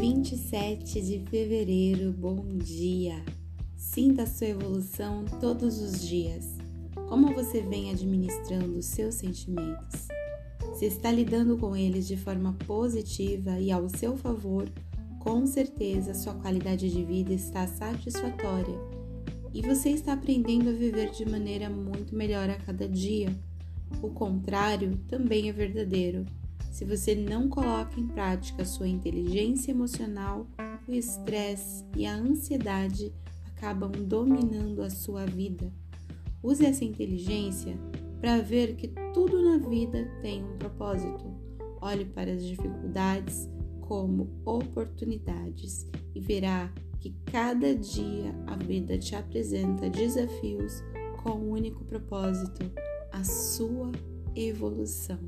27 de fevereiro, bom dia! Sinta a sua evolução todos os dias. Como você vem administrando os seus sentimentos? Se está lidando com eles de forma positiva e ao seu favor, com certeza sua qualidade de vida está satisfatória e você está aprendendo a viver de maneira muito melhor a cada dia. O contrário também é verdadeiro. Se você não coloca em prática sua inteligência emocional, o estresse e a ansiedade acabam dominando a sua vida. Use essa inteligência para ver que tudo na vida tem um propósito. Olhe para as dificuldades como oportunidades e verá que cada dia a vida te apresenta desafios com um único propósito: a sua evolução.